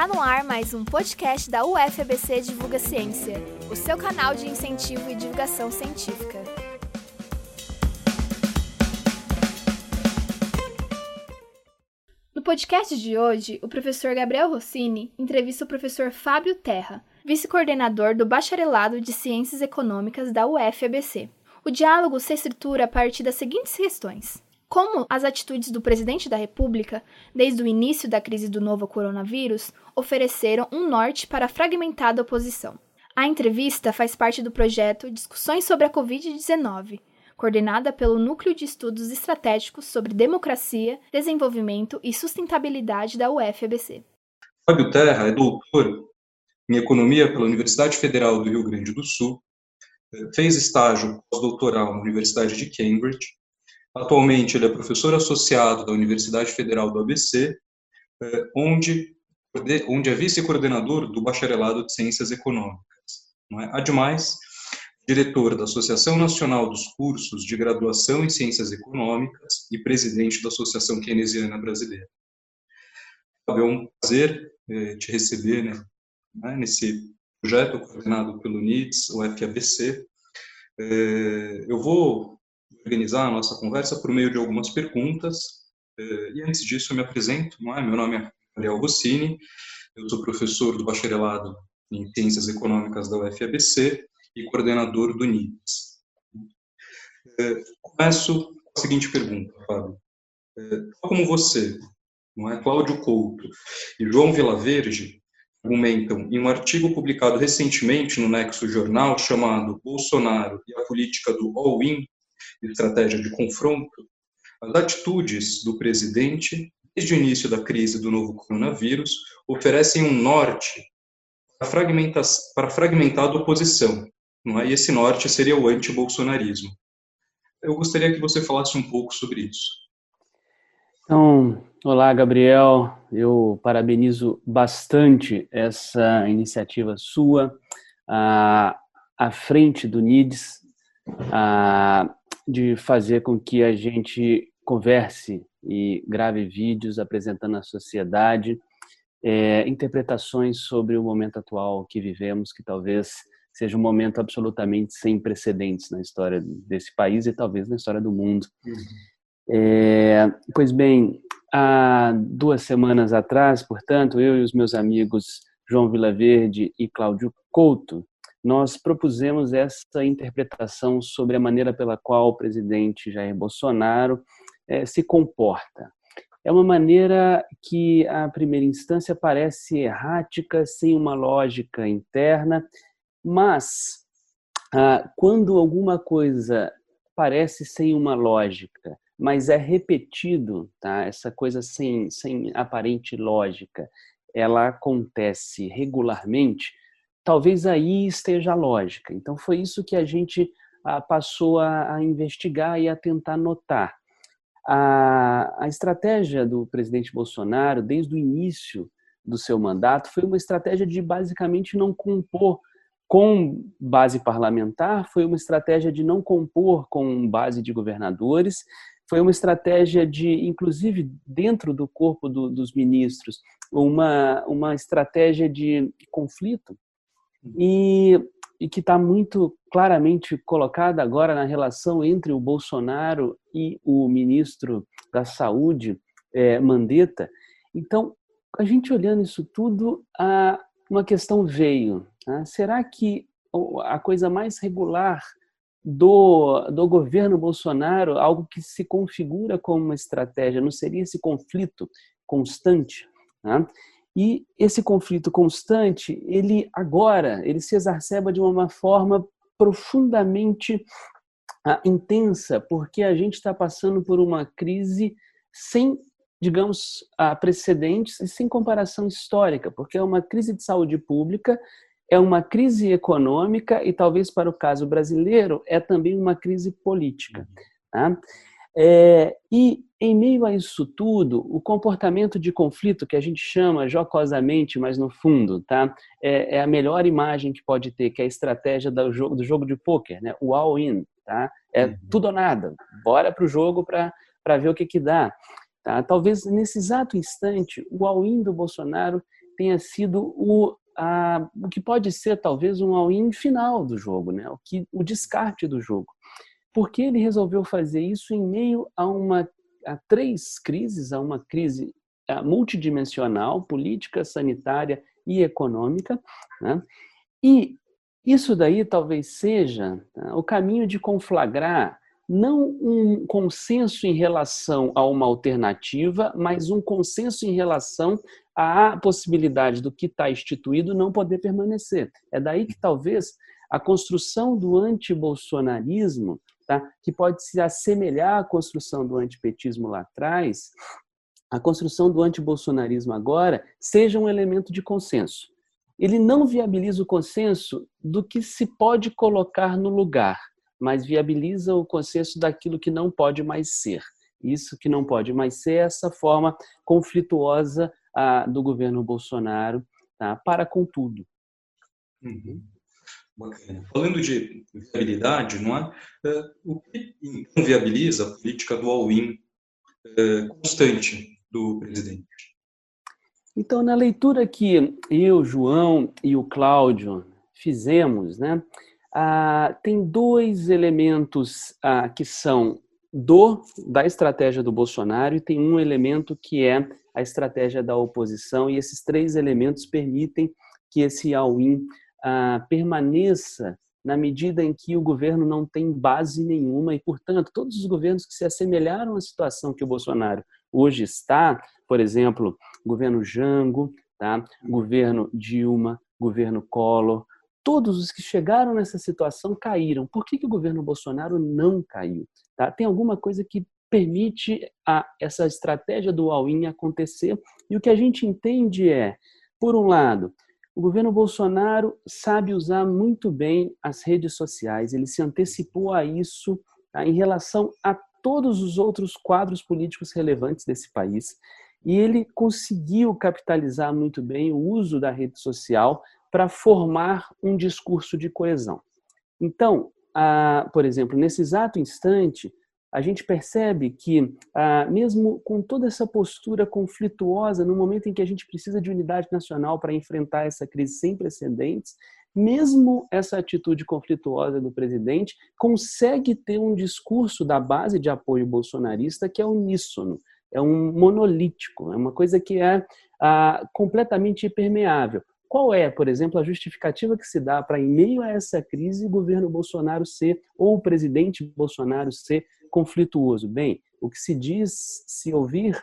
Tá no ar mais um podcast da UFABC Divulga Ciência, o seu canal de incentivo e divulgação científica. No podcast de hoje, o professor Gabriel Rossini entrevista o professor Fábio Terra, vice-coordenador do Bacharelado de Ciências Econômicas da UFABC. O diálogo se estrutura a partir das seguintes questões: como as atitudes do presidente da República, desde o início da crise do novo coronavírus, ofereceram um norte para a fragmentada oposição. A entrevista faz parte do projeto Discussões sobre a Covid-19, coordenada pelo Núcleo de Estudos Estratégicos sobre Democracia, Desenvolvimento e Sustentabilidade da UFABC. Fábio Terra é doutor em Economia pela Universidade Federal do Rio Grande do Sul, fez estágio pós-doutoral na Universidade de Cambridge Atualmente, ele é professor associado da Universidade Federal do ABC, eh, onde, onde é vice-coordenador do Bacharelado de Ciências Econômicas. É? Ademais, diretor da Associação Nacional dos Cursos de Graduação em Ciências Econômicas e presidente da Associação Keynesiana Brasileira. É um prazer eh, te receber né, né, nesse projeto coordenado pelo NIDS, o FABC. Eh, eu vou organizar a nossa conversa por meio de algumas perguntas. Eh, e antes disso, eu me apresento. É? Meu nome é Ariel Rossini, eu sou professor do bacharelado em Ciências Econômicas da UFABC e coordenador do NIPS. Eh, começo com a seguinte pergunta, Fábio. Eh, como você, não é? Cláudio Couto e João Vilaverde argumentam em um artigo publicado recentemente no Nexo Jornal chamado Bolsonaro e a política do all-in estratégia de confronto, as atitudes do presidente, desde o início da crise do novo coronavírus, oferecem um norte para a oposição, não é? e esse norte seria o anti-bolsonarismo. Eu gostaria que você falasse um pouco sobre isso. Então, olá, Gabriel. Eu parabenizo bastante essa iniciativa sua à, à frente do NIDS, à, de fazer com que a gente converse e grave vídeos apresentando à sociedade é, interpretações sobre o momento atual que vivemos, que talvez seja um momento absolutamente sem precedentes na história desse país e talvez na história do mundo. Uhum. É, pois bem, há duas semanas atrás, portanto, eu e os meus amigos João Vilaverde e Cláudio Couto nós propusemos essa interpretação sobre a maneira pela qual o presidente Jair Bolsonaro é, se comporta. É uma maneira que, à primeira instância, parece errática, sem uma lógica interna, mas ah, quando alguma coisa parece sem uma lógica, mas é repetido, tá? essa coisa sem, sem aparente lógica, ela acontece regularmente, talvez aí esteja a lógica. Então, foi isso que a gente ah, passou a, investigar e a tentar notar. A, a estratégia do presidente Bolsonaro, desde o início do seu mandato, foi uma estratégia de basicamente não compor com base parlamentar, foi uma estratégia de não compor com base de governadores, foi uma estratégia de, inclusive dentro do corpo do, dos ministros, uma, uma estratégia de conflito e, e que está muito claramente colocada agora na relação entre o Bolsonaro e o ministro da Saúde, é, Mandetta. Então, a gente olhando isso tudo, uma questão veio. Né? Será que a coisa mais regular do, do governo Bolsonaro, algo que se configura como uma estratégia, não seria esse conflito constante? Né? E esse conflito constante, ele agora, ele se exacerba de uma forma profundamente ah, intensa, porque a gente está passando por uma crise sem, digamos, ah, precedentes e sem comparação histórica, porque é uma crise de saúde pública, é uma crise econômica e talvez para o caso brasileiro é também uma crise política. Tá? É, e em meio a isso tudo, o comportamento de conflito que a gente chama jocosamente, mas no fundo, tá, é, é a melhor imagem que pode ter, que é a estratégia do jogo, do jogo de pôquer, né, o all-in, tá? É uhum. tudo ou nada. Bora para o jogo para ver o que que dá. Tá? Talvez nesse exato instante, o all-in do Bolsonaro tenha sido o, a, o que pode ser talvez um all-in final do jogo, né? o, que, o descarte do jogo. Por que ele resolveu fazer isso em meio a uma a três crises, a uma crise multidimensional, política, sanitária e econômica, né? e isso daí talvez seja tá, o caminho de conflagrar não um consenso em relação a uma alternativa, mas um consenso em relação à possibilidade do que está instituído não poder permanecer. É daí que talvez a construção do antibolsonarismo, tá, que pode se assemelhar à construção do antipetismo lá atrás, a construção do antibolsonarismo agora seja um elemento de consenso. Ele não viabiliza o consenso do que se pode colocar no lugar mas viabiliza o consenso daquilo que não pode mais ser. Isso que não pode mais ser essa forma conflituosa ah, do governo Bolsonaro tá, para com tudo. Uhum. Falando de viabilidade, não é? é o que então viabiliza a política do all-in é, constante do presidente? Então, na leitura que eu, João e o Cláudio fizemos, né, tem dois elementos que são do da estratégia do Bolsonaro e tem um elemento que é a estratégia da oposição e esses três elementos permitem que esse all-in ah, permaneça na medida em que o governo não tem base nenhuma e, portanto, todos os governos que se assemelharam à situação que o Bolsonaro hoje está, por exemplo, governo Jango, tá? governo Dilma, governo Collor, todos os que chegaram nessa situação caíram. Por que, que o governo Bolsonaro não caiu? Tá? Tem alguma coisa que permite a, essa estratégia do all-in acontecer. E o que a gente entende é, por um lado, o governo Bolsonaro sabe usar muito bem as redes sociais, ele se antecipou a isso tá? em relação a todos os outros quadros políticos relevantes desse país. E ele conseguiu capitalizar muito bem o uso da rede social para formar um discurso de coesão. Então, por exemplo, nesse exato instante, a gente percebe que, mesmo com toda essa postura conflituosa, no momento em que a gente precisa de unidade nacional para enfrentar essa crise sem precedentes, mesmo essa atitude conflituosa do presidente consegue ter um discurso da base de apoio bolsonarista que é uníssono, é um monolítico, é uma coisa que é ah, completamente impermeável. Qual é, por exemplo, a justificativa que se dá para, em meio a essa crise, o governo Bolsonaro ser, ou o presidente Bolsonaro ser conflituoso? Bem, o que se diz, se ouvir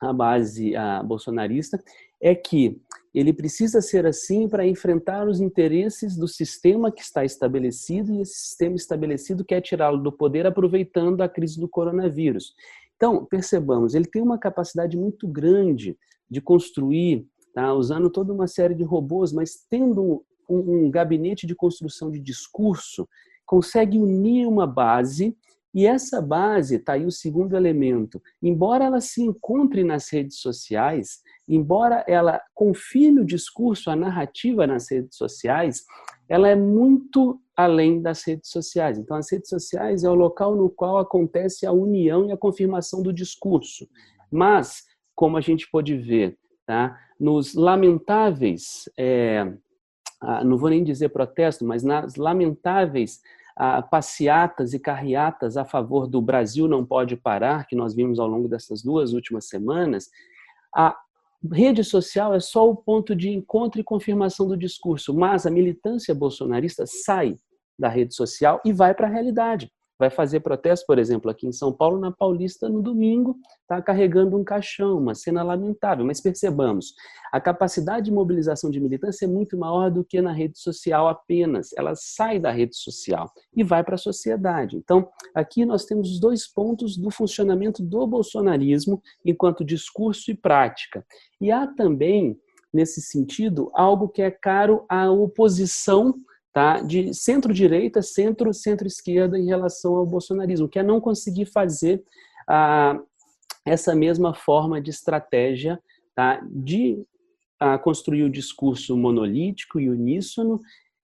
a base a bolsonarista, é que ele precisa ser assim para enfrentar os interesses do sistema que está estabelecido e esse sistema estabelecido quer tirá-lo do poder aproveitando a crise do coronavírus. Então, percebamos, ele tem uma capacidade muito grande de construir tá? usando toda uma série de robôs, mas tendo um, um gabinete de construção de discurso, consegue unir uma base e essa base, está aí o segundo elemento, embora ela se encontre nas redes sociais, embora ela confirme o discurso, a narrativa nas redes sociais, ela é muito além das redes sociais. Então, as redes sociais é o local no qual acontece a união e a confirmação do discurso. Mas, como a gente pode ver, tá? nos lamentáveis, é, não vou nem dizer protesto, mas nas lamentáveis passeatas e carreatas a favor do Brasil não pode parar, que nós vimos ao longo dessas duas últimas semanas, a rede social é só o ponto de encontro e confirmação do discurso, mas a militância bolsonarista sai da rede social e vai para a realidade vai fazer protesto, por exemplo, aqui em São Paulo, na Paulista, no domingo, está carregando um caixão, uma cena lamentável. Mas percebamos, a capacidade de mobilização de militância é muito maior do que na rede social apenas. Ela sai da rede social e vai para a sociedade. Então, aqui nós temos os dois pontos do funcionamento do bolsonarismo enquanto discurso e prática. E há também, nesse sentido, algo que é caro à oposição tá? de centro-direita, centro, centro-esquerda em relação ao bolsonarismo, que é não conseguir fazer ah, essa mesma forma de estratégia tá? de ah, construir o discurso monolítico e uníssono,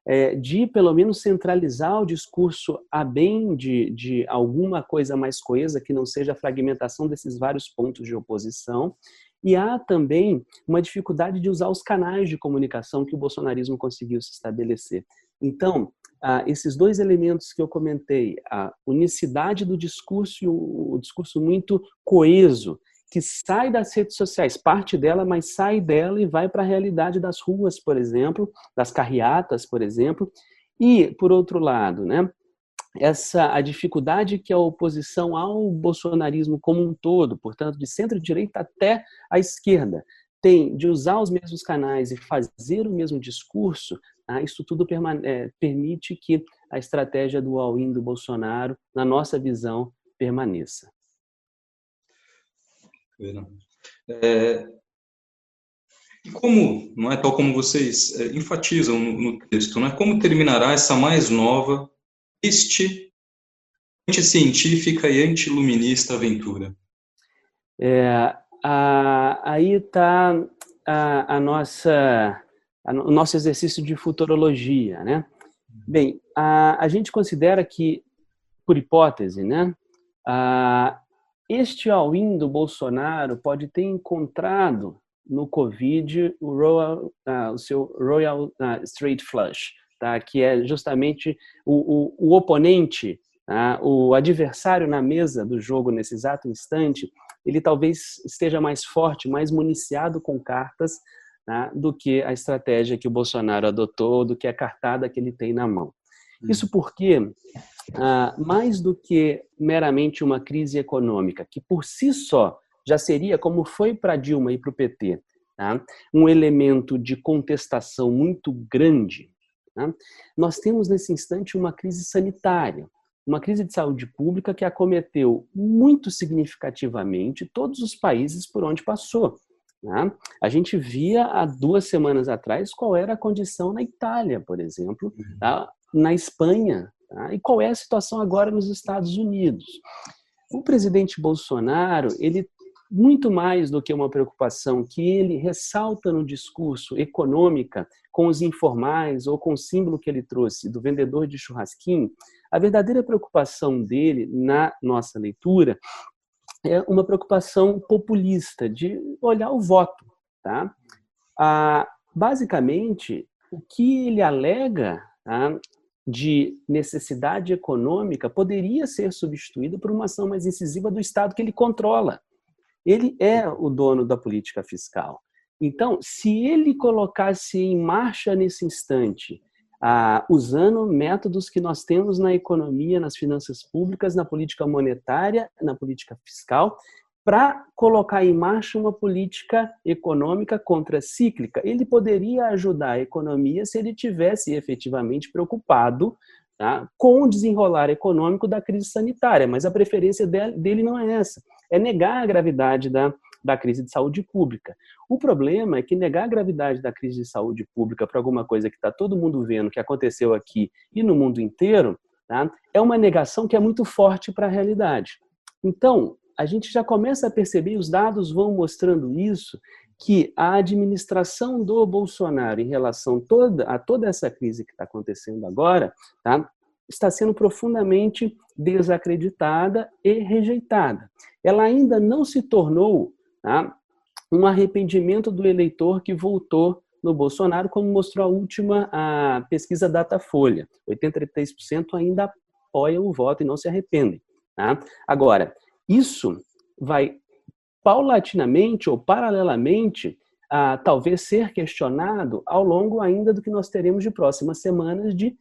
é, de pelo menos centralizar o discurso a bem de, de alguma coisa mais coesa, que não seja a fragmentação desses vários pontos de oposição, E há também uma dificuldade de usar os canais de comunicação que o bolsonarismo conseguiu se estabelecer. Então, ah, esses dois elementos que eu comentei, a unicidade do discurso e o, o discurso muito coeso, que sai das redes sociais, parte dela, mas sai dela e vai para a realidade das ruas, por exemplo, das carreatas, por exemplo. E, por outro lado, né, essa a dificuldade que a oposição ao bolsonarismo como um todo, portanto, de centro-direita até a esquerda, tem de usar os mesmos canais e fazer o mesmo discurso, ah, isso tudo é, permite que a estratégia do all-in do Bolsonaro, na nossa visão, permaneça. É, e como, não é tal como vocês é, enfatizam no, no, texto, não é como terminará essa mais nova, triste, anticientífica e antiluminista aventura? É, a, aí está a, a, nossa a, o nosso exercício de futurologia, né? Bem, a, a gente considera que, por hipótese, né, a, este all-in do Bolsonaro pode ter encontrado no Covid o, Royal, uh, o seu Royal Straight Flush, tá? que é justamente o, o, o oponente, uh, o adversário na mesa do jogo nesse exato instante, ele talvez esteja mais forte, mais municiado com cartas né, do que a estratégia que o Bolsonaro adotou, do que a cartada que ele tem na mão. Hum. Isso porque, ah, mais do que meramente uma crise econômica, que por si só já seria, como foi para Dilma e para o PT, tá? um elemento de contestação muito grande, tá? nós temos nesse instante uma crise sanitária, uma crise de saúde pública que acometeu muito significativamente todos os países por onde passou. Né? A gente via há duas semanas atrás qual era a condição na Itália, por exemplo, uhum. tá? na Espanha, tá? e qual é a situação agora nos Estados Unidos. O presidente Bolsonaro, ele muito mais do que uma preocupação que ele ressalta no discurso econômica com os informais ou com o símbolo que ele trouxe do vendedor de churrasquinho, a verdadeira preocupação dele na nossa leitura é uma preocupação populista de olhar o voto, tá? Ah, basicamente, o que ele alega tá, de necessidade econômica poderia ser substituído por uma ação mais incisiva do Estado que ele controla. Ele é o dono da política fiscal. Então, se ele colocasse em marcha nesse instante ah, usando métodos que nós temos na economia, nas finanças públicas, na política monetária, na política fiscal, para colocar em marcha uma política econômica contracíclica. Ele poderia ajudar a economia se ele tivesse efetivamente preocupado tá, com o desenrolar econômico da crise sanitária, mas a preferência dele não é essa, é negar a gravidade da da crise de saúde pública. O problema é que negar a gravidade da crise de saúde pública para alguma coisa que está todo mundo vendo que aconteceu aqui e no mundo inteiro, tá? é uma negação que é muito forte para a realidade. Então, a gente já começa a perceber, os dados vão mostrando isso, que a administração do Bolsonaro em relação toda, a toda essa crise que está acontecendo agora, tá? está sendo profundamente desacreditada e rejeitada. Ela ainda não se tornou Tá? Um arrependimento do eleitor que votou no Bolsonaro, como mostrou a última a pesquisa Datafolha. 83% ainda apoiam o voto e não se arrependem. Tá? Agora, isso vai paulatinamente ou paralelamente a talvez ser questionado ao longo ainda do que nós teremos de próximas semanas de,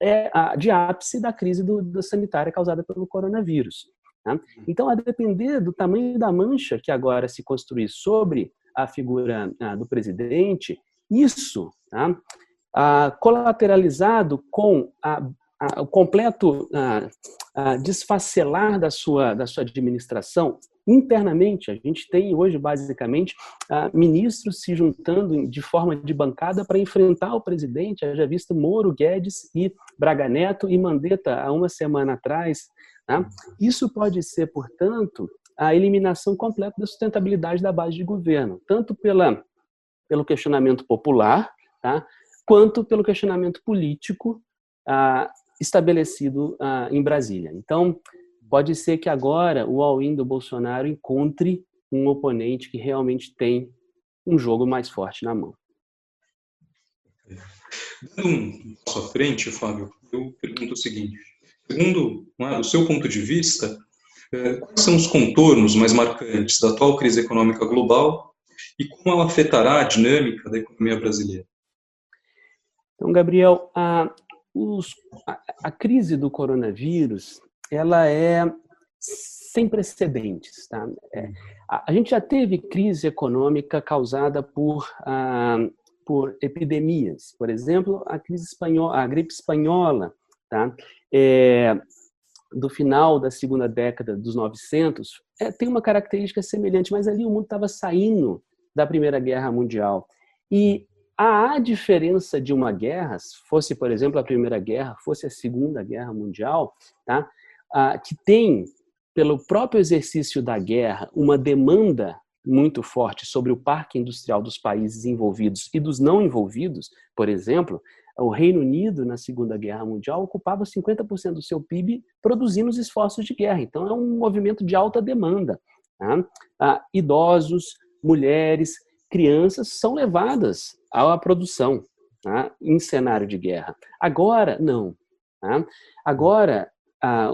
é, de ápice da crise do, do sanitária causada pelo coronavírus. Tá? Então, a depender do tamanho da mancha que agora se construir sobre a figura ah, do presidente, isso, tá? ah, colateralizado com a, a, o completo ah, desfacelar da sua, da sua administração, internamente, a gente tem hoje, basicamente, ministros se juntando de forma de bancada para enfrentar o presidente, já visto Moro, Guedes e Braga Neto e Mandetta, há uma semana atrás, Tá? Isso pode ser, portanto, a eliminação completa da sustentabilidade da base de governo, tanto pela, pelo questionamento popular, tá? quanto pelo questionamento político ah, estabelecido ah, em Brasília. Então, pode ser que agora o all-in do Bolsonaro encontre um oponente que realmente tem um jogo mais forte na mão. Dando um passo à frente, Fábio, eu pergunto o seguinte: segundo é, o seu ponto de vista, é, quais são os contornos mais marcantes da atual crise econômica global e como ela afetará a dinâmica da economia brasileira? Então, Gabriel, a, os, a, a crise do coronavírus ela é sem precedentes. Tá? É, a, a, gente já teve crise econômica causada por, ah, por epidemias. Por exemplo, a crise espanhola, a gripe espanhola, tá? É, do final da segunda década dos 900, é, tem uma característica semelhante, mas ali o mundo estava saindo da Primeira Guerra Mundial. E a diferença de uma guerra, fosse, por exemplo, a Primeira Guerra, fosse a Segunda Guerra Mundial, tá? Ah, que tem, pelo próprio exercício da guerra, uma demanda muito forte sobre o parque industrial dos países envolvidos e dos não envolvidos, por exemplo, o Reino Unido, na Segunda Guerra Mundial, ocupava 50% do seu PIB produzindo os esforços de guerra. Então, é um movimento de alta demanda. Tá? Ah, idosos, mulheres, crianças são levadas à produção tá? em cenário de guerra. Agora, não. Tá? Agora,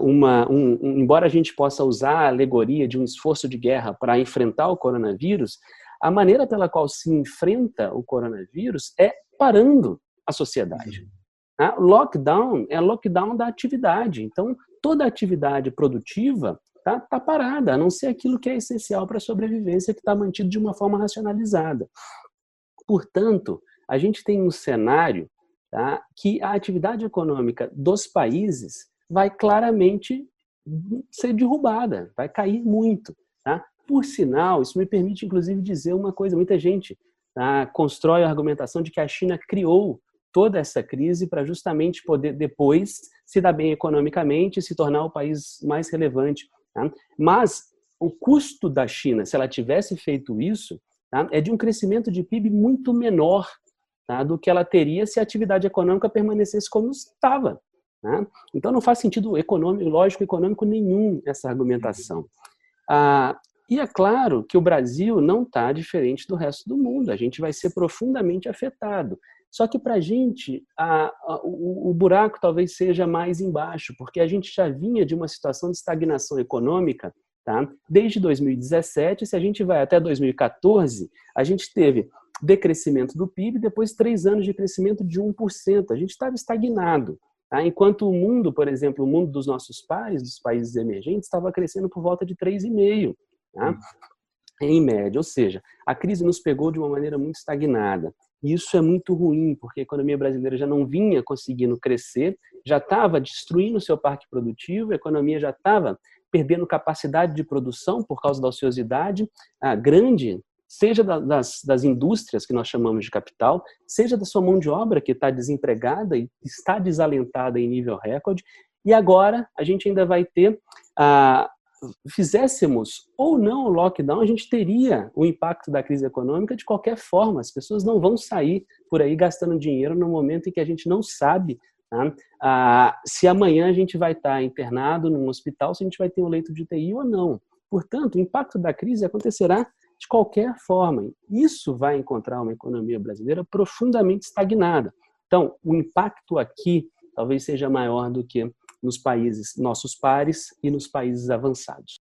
uma, um, um, embora a gente possa usar a alegoria de um esforço de guerra para enfrentar o coronavírus, a maneira pela qual se enfrenta o coronavírus é parando a sociedade. Tá? Lockdown é lockdown da atividade. Então, toda atividade produtiva está tá parada, a não ser aquilo que é essencial para a sobrevivência, que está mantido de uma forma racionalizada. Portanto, a gente tem um cenário tá, que a atividade econômica dos países vai claramente ser derrubada, vai cair muito. Tá? Por sinal, isso me permite, inclusive, dizer uma coisa: muita gente tá, constrói a argumentação de que a China criou toda essa crise para justamente poder depois se dar bem economicamente e se tornar o país mais relevante Tá? Mas o custo da China, se ela tivesse feito isso, tá? é de um crescimento de PIB muito menor tá? do que ela teria se a atividade econômica permanecesse como estava. Tá? Então não faz sentido econômico, lógico econômico nenhum essa argumentação. Ah, e é claro que o Brasil não está diferente do resto do mundo. A gente vai ser profundamente afetado. Só que para a gente, o, o buraco talvez seja mais embaixo, porque a gente já vinha de uma situação de estagnação econômica Tá? Desde 2017, se a gente vai até 2014, a gente teve decrescimento do PIB, depois três anos de crescimento de 1%. A gente estava estagnado. Tá? Enquanto o mundo, por exemplo, o mundo dos nossos pais, dos países emergentes, estava crescendo por volta de 3,5%. Tá? Em média, ou seja, a crise nos pegou de uma maneira muito estagnada. E isso é muito ruim, porque a economia brasileira já não vinha conseguindo crescer, já estava destruindo o seu parque produtivo, a economia já estava perdendo capacidade de produção por causa da ociosidade a grande, seja das, das indústrias que nós chamamos de capital, seja da sua mão de obra que está desempregada e está desalentada em nível recorde. E agora a gente ainda vai ter a, fizéssemos ou não o lockdown, a gente teria o impacto da crise econômica de qualquer forma. As pessoas não vão sair por aí gastando dinheiro no momento em que a gente não sabe tá? ah, se amanhã a gente vai estar internado num hospital, se a gente vai ter um leito de UTI ou não. Portanto, o impacto da crise acontecerá de qualquer forma. Isso vai encontrar uma economia brasileira profundamente estagnada. Então, o impacto aqui talvez seja maior do que nos países nossos pares e nos países avançados.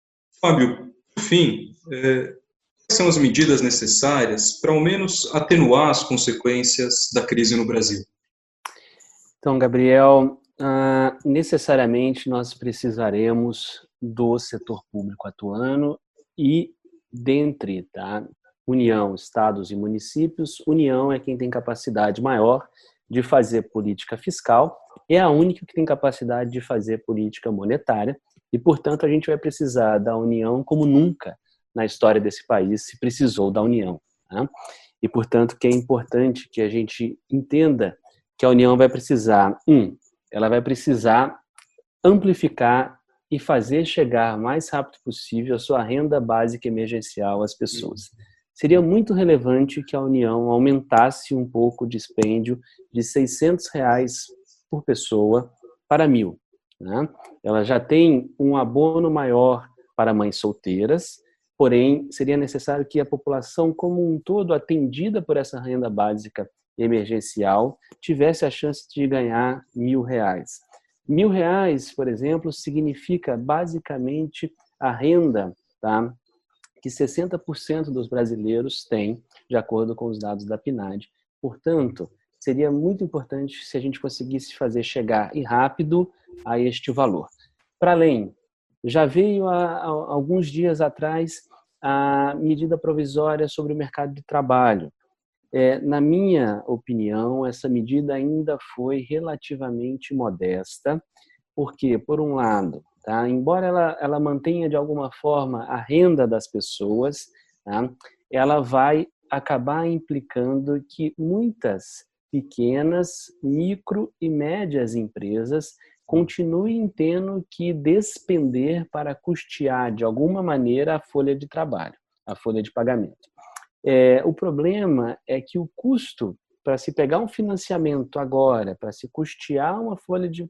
Fábio, por fim, é, quais são as medidas necessárias para ao menos atenuar as consequências da crise no Brasil? Então, Gabriel, uh, necessariamente nós precisaremos do setor público atuando e dentre tá, União, estados e municípios, União é quem tem capacidade maior de fazer política fiscal é a única que tem capacidade de fazer política monetária e, portanto, a gente vai precisar da União como nunca na história desse país se precisou da União. Né? E, portanto, que é importante que a gente entenda que a União vai precisar, um, ela vai precisar amplificar e fazer chegar mais rápido possível a sua renda básica emergencial às pessoas. Seria muito relevante que a União aumentasse um pouco o dispêndio de 600 reais por pessoa para mil. Né? Ela já tem um abono maior para mães solteiras, Porém, seria necessário que a população como um todo, atendida por essa renda básica emergencial, tivesse a chance de ganhar mil reais. Mil reais, por exemplo, significa basicamente a renda tá, que 60% dos brasileiros têm, de acordo com os dados da PNAD. Portanto, seria muito importante se a gente conseguisse fazer chegar e rápido a este valor. Para além, já veio há, alguns dias atrás a medida provisória sobre o mercado de trabalho. É, na minha opinião, essa medida ainda foi relativamente modesta, porque, por um lado, tá, embora ela, ela mantenha de alguma forma a renda das pessoas, tá, ela vai acabar implicando que muitas pequenas, micro e médias empresas continuem tendo que despender para custear de alguma maneira a folha de trabalho, a folha de pagamento. É, o problema é que o custo para se pegar um financiamento agora, para se custear uma folha de,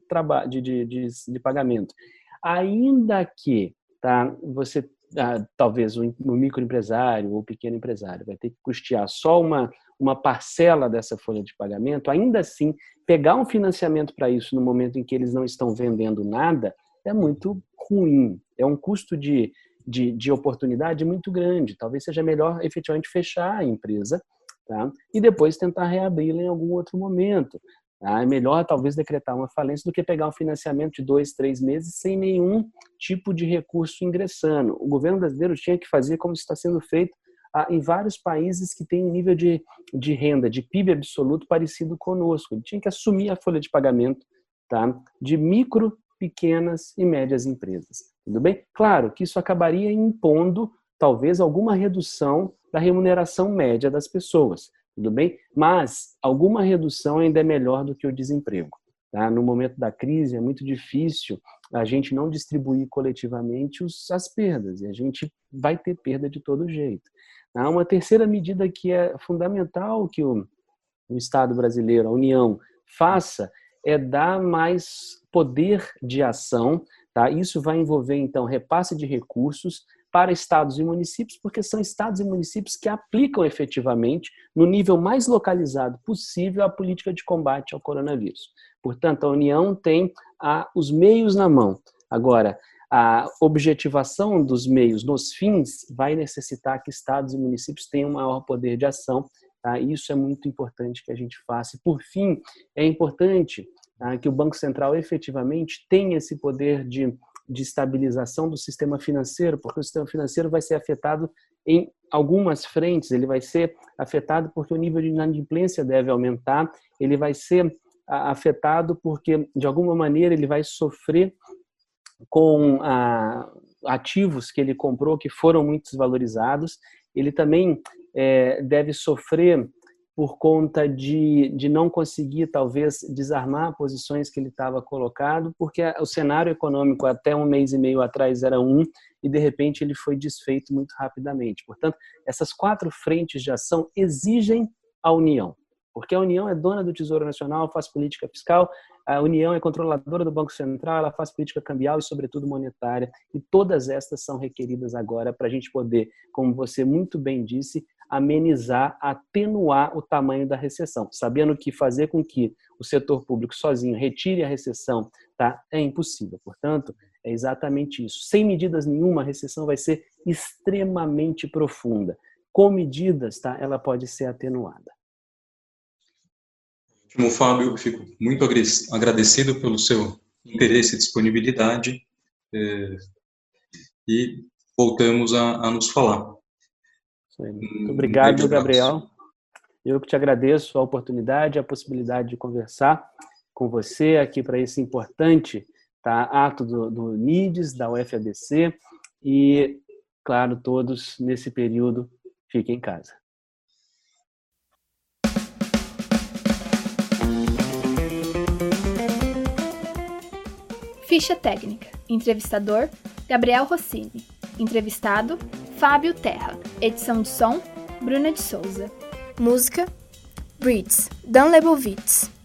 de, de, de pagamento, ainda que tá, você ah, talvez o, o microempresário ou o pequeno empresário vai ter que custear só uma, uma parcela dessa folha de pagamento, ainda assim, pegar um financiamento para isso no momento em que eles não estão vendendo nada é muito ruim. É um custo de, de, de oportunidade muito grande. Talvez seja melhor efetivamente fechar a empresa tá? e depois tentar reabri-la em algum outro momento. Tá? É melhor, talvez, decretar uma falência do que pegar um financiamento de dois, três meses sem nenhum tipo de recurso ingressando. O governo brasileiro tinha que fazer como está sendo feito ah, em vários países que têm nível de, de renda, de PIB absoluto parecido conosco. Ele tinha que assumir a folha de pagamento tá? de micro, pequenas e médias empresas. Tudo bem? Claro que isso acabaria impondo, talvez, alguma redução da remuneração média das pessoas tudo bem? Mas alguma redução ainda é melhor do que o desemprego. Tá? No momento da crise é muito difícil a gente não distribuir coletivamente os, as perdas e a gente vai ter perda de todo jeito. Tá? Uma terceira medida que é fundamental que o, o Estado brasileiro, a União, faça é dar mais poder de ação. Tá? Isso vai envolver, então, repasse de recursos, para estados e municípios, porque são estados e municípios que aplicam efetivamente, no nível mais localizado possível, a política de combate ao coronavírus. Portanto, a União tem a, os meios na mão. Agora, a objetivação dos meios nos fins vai necessitar que estados e municípios tenham maior poder de ação. Tá? Isso é muito importante que a gente faça. E, por fim, é importante tá, que o Banco Central efetivamente tenha esse poder de de estabilização do sistema financeiro, porque o sistema financeiro vai ser afetado em algumas frentes, ele vai ser afetado porque o nível de inadimplência deve aumentar, ele vai ser afetado porque, de alguma maneira, ele vai sofrer com ah, ativos que ele comprou que foram muito desvalorizados, ele também é, deve sofrer por conta de, de não conseguir, talvez, desarmar posições que ele estava colocado, porque o cenário econômico até um mês e meio atrás era um, e de repente ele foi desfeito muito rapidamente. Portanto, essas quatro frentes de ação exigem a união, porque a União é dona do Tesouro Nacional, faz política fiscal, a União é controladora do Banco Central, ela faz política cambial e, sobretudo, monetária, e todas estas são requeridas agora para a gente poder, como você muito bem disse, amenizar, atenuar o tamanho da recessão, sabendo que fazer com que o setor público sozinho retire a recessão tá, é impossível. Portanto, é exatamente isso. Sem medidas nenhuma, a recessão vai ser extremamente profunda. Com medidas, tá, ela pode ser atenuada. Ótimo, Fábio. Fico muito agradecido pelo seu interesse e disponibilidade. É, e voltamos a, a nos falar. Muito obrigado, Gabriel. Eu que te agradeço a oportunidade, a possibilidade de conversar com você aqui para esse importante tá, ato do, do NIDES, da UFABC. E, claro, todos nesse período fiquem em casa. Ficha técnica. Entrevistador: Gabriel Rossini. Entrevistado: Fábio Terra. Edição de som: Bruna de Souza. Música: Breeds, Dan Lebovitz.